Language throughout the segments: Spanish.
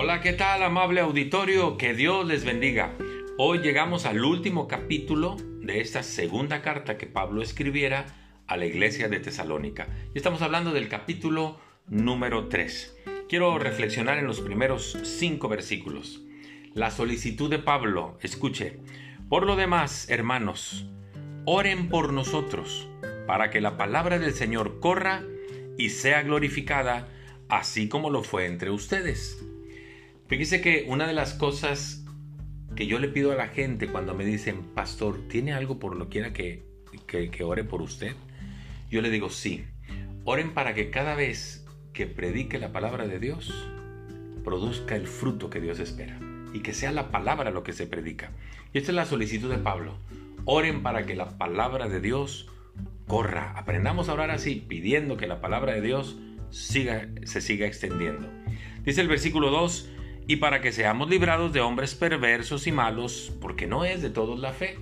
Hola, ¿qué tal amable auditorio? Que Dios les bendiga. Hoy llegamos al último capítulo de esta segunda carta que Pablo escribiera a la iglesia de Tesalónica. Y estamos hablando del capítulo número 3. Quiero reflexionar en los primeros cinco versículos. La solicitud de Pablo, escuche. Por lo demás, hermanos, oren por nosotros, para que la palabra del Señor corra y sea glorificada, así como lo fue entre ustedes Fíjese que una de las cosas que yo le pido a la gente cuando me dicen, pastor, ¿tiene algo por lo quiera que, que, ore por usted? Yo le digo, sí. Oren para que cada vez que predique la palabra de Dios, produzca el fruto que Dios espera y que sea la palabra lo que se predica. Y esta es la solicitud de Pablo. Oren para que la palabra de Dios corra. Aprendamos a orar así, pidiendo que la palabra de Dios siga, se siga extendiendo. Dice el versículo 2, y para que seamos librados de hombres perversos y malos, porque no es de todos la fe.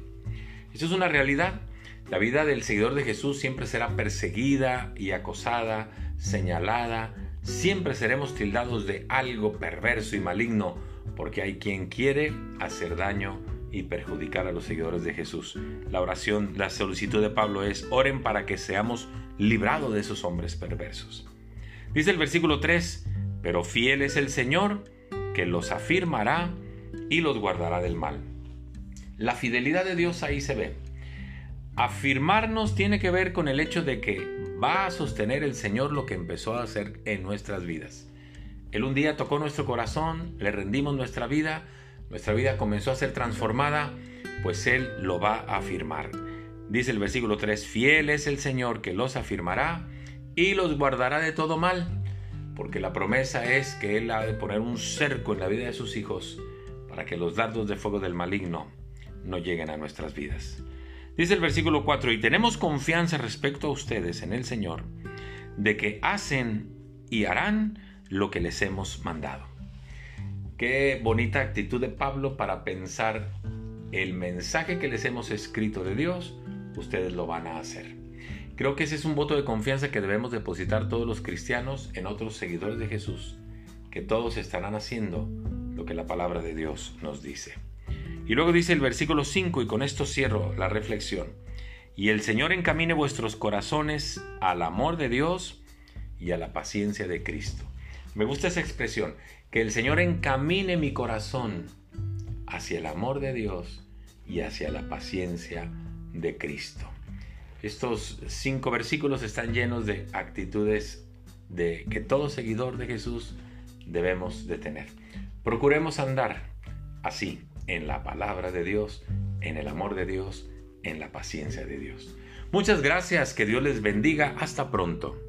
Eso es una realidad. La vida del seguidor de Jesús siempre será perseguida y acosada, señalada, siempre seremos tildados de algo perverso y maligno, porque hay quien quiere hacer daño y perjudicar a los seguidores de Jesús. La oración, la solicitud de Pablo es, oren para que seamos librados de esos hombres perversos. Dice el versículo 3, pero fiel es el Señor, que los afirmará y los guardará del mal. La fidelidad de Dios ahí se ve. Afirmarnos tiene que ver con el hecho de que va a sostener el Señor lo que empezó a hacer en nuestras vidas. Él un día tocó nuestro corazón, le rendimos nuestra vida, nuestra vida comenzó a ser transformada, pues Él lo va a afirmar. Dice el versículo 3, fiel es el Señor que los afirmará y los guardará de todo mal porque la promesa es que Él ha de poner un cerco en la vida de sus hijos para que los dardos de fuego del maligno no lleguen a nuestras vidas. Dice el versículo 4, y tenemos confianza respecto a ustedes en el Señor, de que hacen y harán lo que les hemos mandado. Qué bonita actitud de Pablo para pensar el mensaje que les hemos escrito de Dios, ustedes lo van a hacer. Creo que ese es un voto de confianza que debemos depositar todos los cristianos en otros seguidores de Jesús, que todos estarán haciendo lo que la palabra de Dios nos dice. Y luego dice el versículo 5, y con esto cierro la reflexión, y el Señor encamine vuestros corazones al amor de Dios y a la paciencia de Cristo. Me gusta esa expresión, que el Señor encamine mi corazón hacia el amor de Dios y hacia la paciencia de Cristo. Estos cinco versículos están llenos de actitudes de que todo seguidor de Jesús debemos de tener. Procuremos andar así en la palabra de Dios, en el amor de Dios, en la paciencia de Dios. Muchas gracias, que Dios les bendiga, hasta pronto.